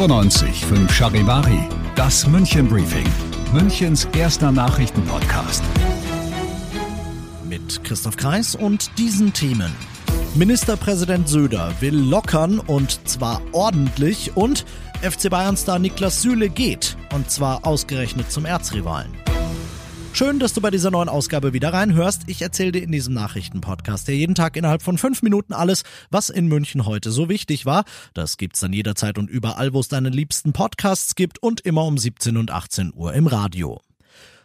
95 Charivari, das München Briefing, Münchens erster Nachrichtenpodcast. Mit Christoph Kreis und diesen Themen. Ministerpräsident Söder will lockern und zwar ordentlich und FC Bayern-Star Niklas Süle geht und zwar ausgerechnet zum Erzrivalen. Schön, dass du bei dieser neuen Ausgabe wieder reinhörst. Ich erzähle dir in diesem Nachrichtenpodcast ja jeden Tag innerhalb von fünf Minuten alles, was in München heute so wichtig war. Das gibt's dann jederzeit und überall, wo es deine liebsten Podcasts gibt und immer um 17 und 18 Uhr im Radio.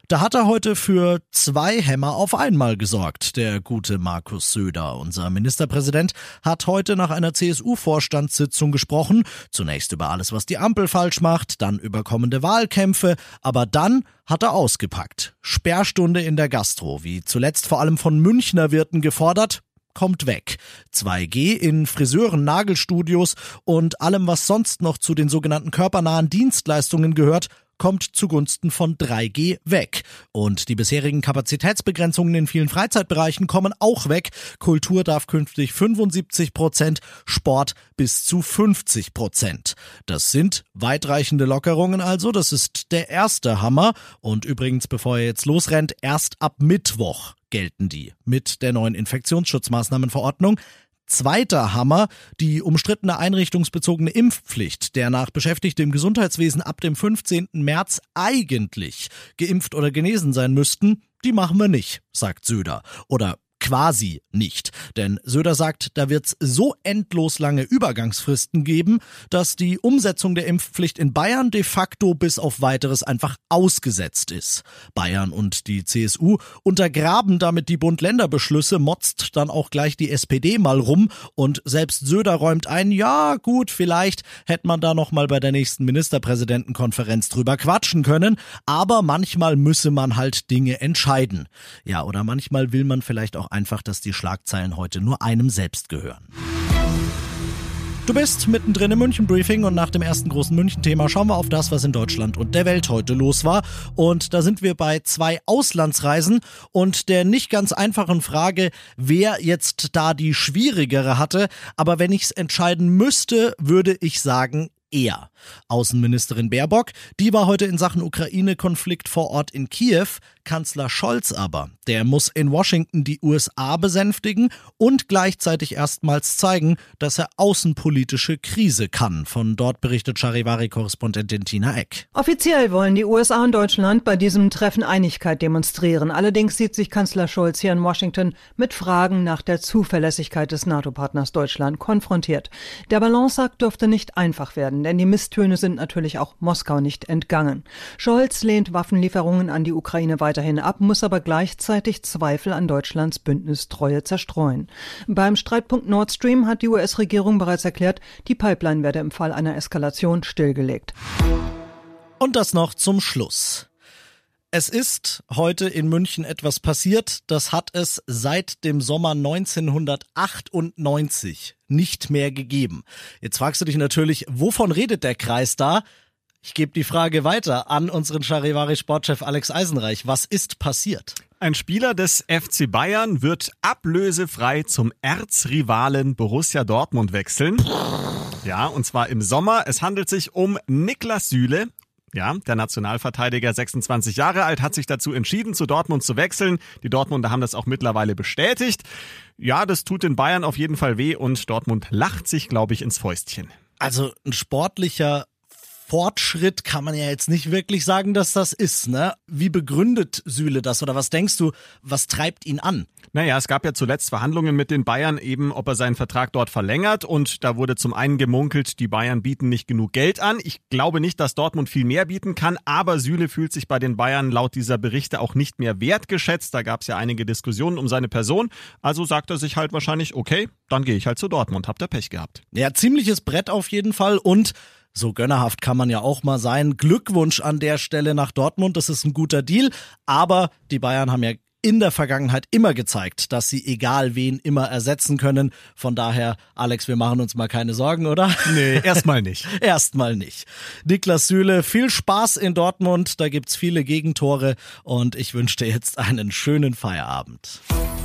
Da hat er heute für zwei Hämmer auf einmal gesorgt, der gute Markus Söder. Unser Ministerpräsident hat heute nach einer CSU-Vorstandssitzung gesprochen. Zunächst über alles, was die Ampel falsch macht, dann über kommende Wahlkämpfe, aber dann hat er ausgepackt. Sperrstunde in der Gastro, wie zuletzt vor allem von Münchner Wirten gefordert, kommt weg. 2G in Friseuren, Nagelstudios und allem, was sonst noch zu den sogenannten körpernahen Dienstleistungen gehört, kommt zugunsten von 3G weg. Und die bisherigen Kapazitätsbegrenzungen in vielen Freizeitbereichen kommen auch weg. Kultur darf künftig 75 Prozent, Sport bis zu 50 Prozent. Das sind weitreichende Lockerungen also. Das ist der erste Hammer. Und übrigens, bevor er jetzt losrennt, erst ab Mittwoch gelten die mit der neuen Infektionsschutzmaßnahmenverordnung. Zweiter Hammer, die umstrittene einrichtungsbezogene Impfpflicht, der nach Beschäftigten im Gesundheitswesen ab dem 15. März eigentlich geimpft oder genesen sein müssten, die machen wir nicht, sagt Söder. Oder quasi nicht. Denn Söder sagt, da wird's so endlos lange Übergangsfristen geben, dass die Umsetzung der Impfpflicht in Bayern de facto bis auf weiteres einfach ausgesetzt ist. Bayern und die CSU untergraben damit die Bund-Länder-Beschlüsse, motzt dann auch gleich die SPD mal rum und selbst Söder räumt ein, ja gut, vielleicht hätte man da noch mal bei der nächsten Ministerpräsidentenkonferenz drüber quatschen können, aber manchmal müsse man halt Dinge entscheiden. Ja, oder manchmal will man vielleicht auch einfach, dass die Schlagzeilen heute nur einem selbst gehören. Du bist mittendrin im München Briefing und nach dem ersten großen München-Thema schauen wir auf das, was in Deutschland und der Welt heute los war. Und da sind wir bei zwei Auslandsreisen und der nicht ganz einfachen Frage, wer jetzt da die schwierigere hatte. Aber wenn ich es entscheiden müsste, würde ich sagen, er. Außenministerin Baerbock, die war heute in Sachen Ukraine-Konflikt vor Ort in Kiew. Kanzler Scholz aber, der muss in Washington die USA besänftigen und gleichzeitig erstmals zeigen, dass er außenpolitische Krise kann. Von dort berichtet Charivari-Korrespondentin Tina Eck. Offiziell wollen die USA und Deutschland bei diesem Treffen Einigkeit demonstrieren. Allerdings sieht sich Kanzler Scholz hier in Washington mit Fragen nach der Zuverlässigkeit des NATO-Partners Deutschland konfrontiert. Der Balanceakt dürfte nicht einfach werden, denn die Misstöne sind natürlich auch Moskau nicht entgangen. Scholz lehnt Waffenlieferungen an die Ukraine weiterhin ab, muss aber gleichzeitig Zweifel an Deutschlands Bündnistreue zerstreuen. Beim Streitpunkt Nord Stream hat die US-Regierung bereits erklärt, die Pipeline werde im Fall einer Eskalation stillgelegt. Und das noch zum Schluss. Es ist heute in München etwas passiert, das hat es seit dem Sommer 1998 nicht mehr gegeben. Jetzt fragst du dich natürlich, wovon redet der Kreis da? Ich gebe die Frage weiter an unseren Charivari-Sportchef Alex Eisenreich. Was ist passiert? Ein Spieler des FC Bayern wird ablösefrei zum Erzrivalen Borussia Dortmund wechseln. Ja, und zwar im Sommer. Es handelt sich um Niklas Süle. Ja, der Nationalverteidiger, 26 Jahre alt, hat sich dazu entschieden, zu Dortmund zu wechseln. Die Dortmunder haben das auch mittlerweile bestätigt. Ja, das tut den Bayern auf jeden Fall weh und Dortmund lacht sich, glaube ich, ins Fäustchen. Also ein sportlicher Fortschritt kann man ja jetzt nicht wirklich sagen, dass das ist, ne? Wie begründet Süle das oder was denkst du, was treibt ihn an? Naja, es gab ja zuletzt Verhandlungen mit den Bayern eben, ob er seinen Vertrag dort verlängert und da wurde zum einen gemunkelt, die Bayern bieten nicht genug Geld an. Ich glaube nicht, dass Dortmund viel mehr bieten kann, aber Süle fühlt sich bei den Bayern laut dieser Berichte auch nicht mehr wertgeschätzt. Da gab es ja einige Diskussionen um seine Person. Also sagt er sich halt wahrscheinlich, okay, dann gehe ich halt zu Dortmund, habt ihr Pech gehabt. Ja, ziemliches Brett auf jeden Fall und so gönnerhaft kann man ja auch mal sein. Glückwunsch an der Stelle nach Dortmund, das ist ein guter Deal. Aber die Bayern haben ja in der Vergangenheit immer gezeigt, dass sie egal wen immer ersetzen können. Von daher, Alex, wir machen uns mal keine Sorgen, oder? Nee, erstmal nicht. erstmal nicht. Niklas Süle, viel Spaß in Dortmund. Da gibt's viele Gegentore und ich wünsche dir jetzt einen schönen Feierabend.